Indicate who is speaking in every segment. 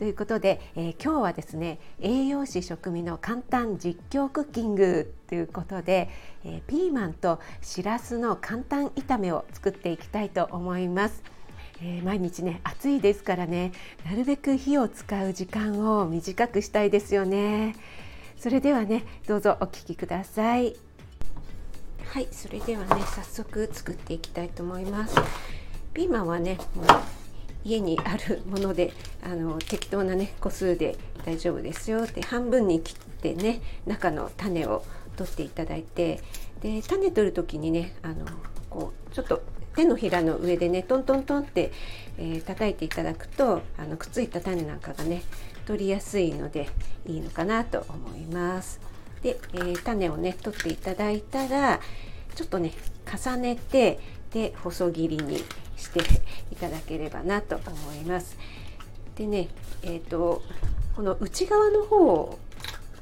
Speaker 1: ということで、えー、今日はですね栄養士食味の簡単実況クッキングということで、えー、ピーマンとしらすの簡単炒めを作っていきたいと思います。えー、毎日ね暑いですからねなるべく火を使う時間を短くしたいですよね。それではねどうぞお聞きください。はいそれではね早速作っていきたいと思います。ピーマンはねもう家にあるものであの適当なね個数で大丈夫ですよって半分に切ってね中の種を取っていただいてで種取る時にねあのこうちょっと手のひらの上でねトントントンって、えー、叩いていただくとあのくっついた種なんかがね取りやすいのでいいのかなと思います。で、えー、種をね取っていただいたらちょっとね重ねてで細切りにしていただければなと思います。でね、えーと、この内側の方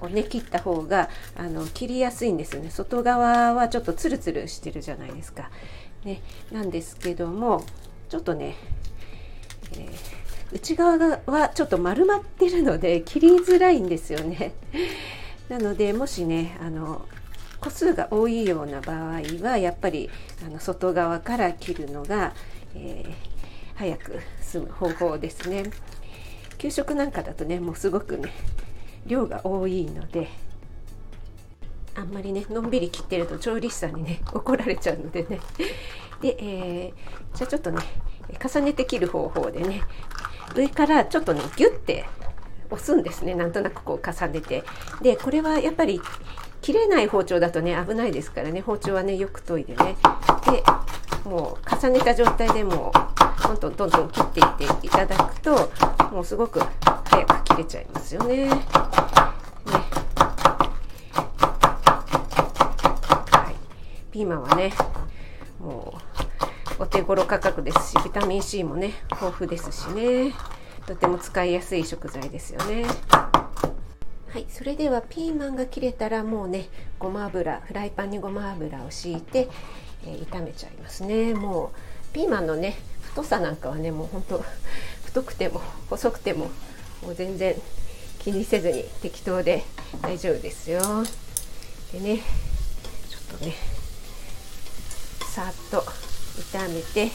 Speaker 1: をね切った方があの切りやすいんですよね外側はちょっとツルツルしてるじゃないですか。ね、なんですけどもちょっとね、えー、内側はちょっと丸まってるので切りづらいんですよね。なのでもしねあの個数が多いような場合はやっぱりあの外側から切るのがえー、早く済む方法ですね。給食なんかだとねもうすごくね量が多いのであんまりねのんびり切ってると調理師さんにね 怒られちゃうのでね。で、えー、じゃあちょっとね重ねて切る方法でね上からちょっとねギュッて押すんですね。なんとなくこう重ねて。でこれはやっぱり切れない包丁だとね危ないですからね。包丁はねよく研いでね。でもう重ねた状態でもうトントントントン切っていっていただくともうすごく早く切れちゃいますよね。ね。はい、ピーマンはねもうお手頃価格ですしビタミン C もね豊富ですしね。とても使いやすい食材ですよね。はい、それではピーマンが切れたらもうねごま油フライパンにごま油を敷いてえー、炒めちゃいますねもうピーマンのね太さなんかはねもうほんと太くても細くてももう全然気にせずに適当で大丈夫ですよでねちょっとねさっと炒めて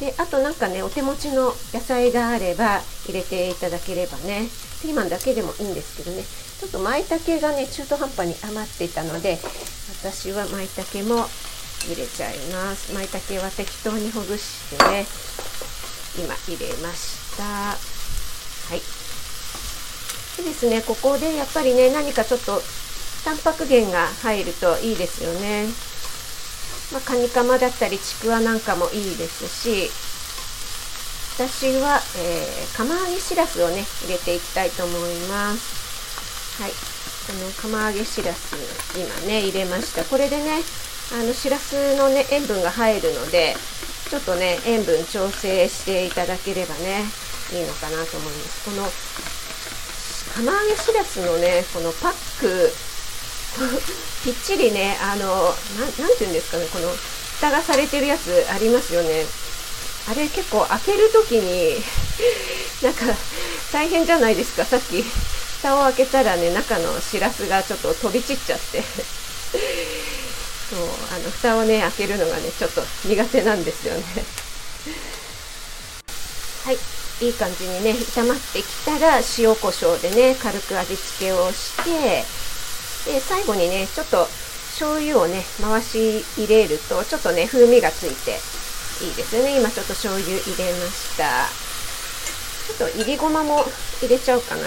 Speaker 1: であとなんかねお手持ちの野菜があれば入れていただければね。ピーマンだけでもいいんですけどね。ちょっと舞茸がね中途半端に余っていたので私は舞茸も入れちゃいます。舞茸は適当にほぐしてね今入れました。はい。でですねここでやっぱりね何かちょっとタンパク源が入るといいですよね。まあ、カニカマだったりちくわなんかもいいですし私は、えー、釜揚げしらすをね入れていきたいと思います。はい。この釜揚げしらす今ね入れました。これでねあのしらすのね塩分が入るのでちょっとね塩分調整していただければねいいのかなと思います。この釜揚げしらすのねこのパック ぴっちりねあの何て言うんですかねこの蓋がされてるやつありますよね。あれ結構開ける時に なんか大変じゃないですか。さっき蓋を開けたらね中のしらすがちょっと飛び散っちゃって。そうあの蓋をね開けるのがねちょっと苦手なんですよね。はい。いい感じにね炒まってきたら塩コショウでね軽く味付けをしてで最後にねちょっと醤油をね回し入れるとちょっとね風味がついていいですよね。今ちょっと醤油入れました。ちょっといりごまも入れちゃおうかな。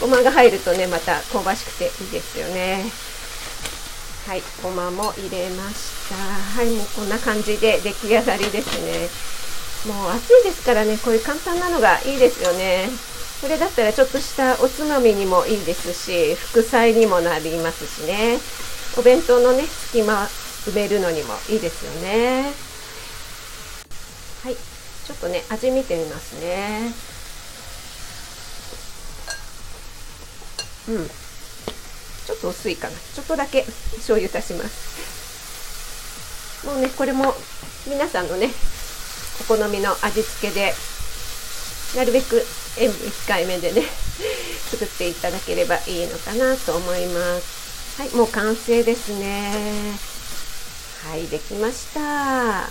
Speaker 1: ごまが入るとねまた香ばしくていいですよね。はいごまも入れました。はいもうこんな感じで出来上がりですね。もう暑いですからねこういう簡単なのがいいですよね。これだったらちょっとしたおつまみにもいいですし副菜にもなりますしね。お弁当のね隙間埋めるのにもいいですよね。はい。ちょっとね味見てみますね。うん。ちょっと薄いかな。ちょっとだけ醤油足します。もうねこれも皆さんのねお好みの味付けでなるべく塩分控えめでね 作っていただければいいのかなと思います。はいもう完成ですね。はいできました。は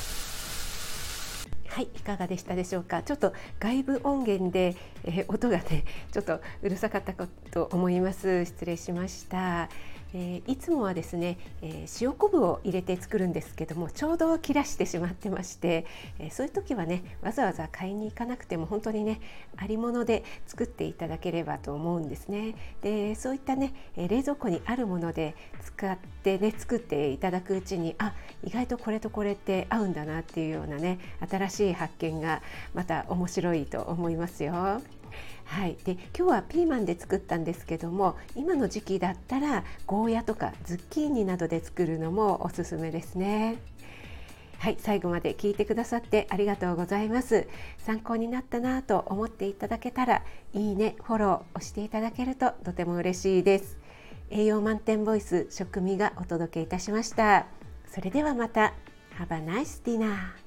Speaker 1: いいかがでしたでしょうか？ちょっと外部音源で、えー、音がねちょっとうるさかったと思います。失礼しました。えー、いつもはですね、えー、塩昆布を入れて作るんですけどもちょうど切らしてしまってまして、えー、そういう時はねわざわざ買いに行かなくても本当にねありもので作っていただければと思うんですね。でそういったねえ冷蔵庫にあるもので使ってね作っていただくうちにあ意外とこれとこれって合うんだなっていうようなね新しい発見がまた面白いと思いますよ。はい、で今日はピーマンで作ったんですけども今の時期だったらゴーヤとかズッキーニなどで作るのもおすすめですね。はい、最後まで聞いてくださってありがとうございます。参考になったなと思っていただけたら、いいね、フォロー押していただけるととても嬉しいです。栄養満点ボイス食味がお届けいたしました。それではまた。Have a nice dinner.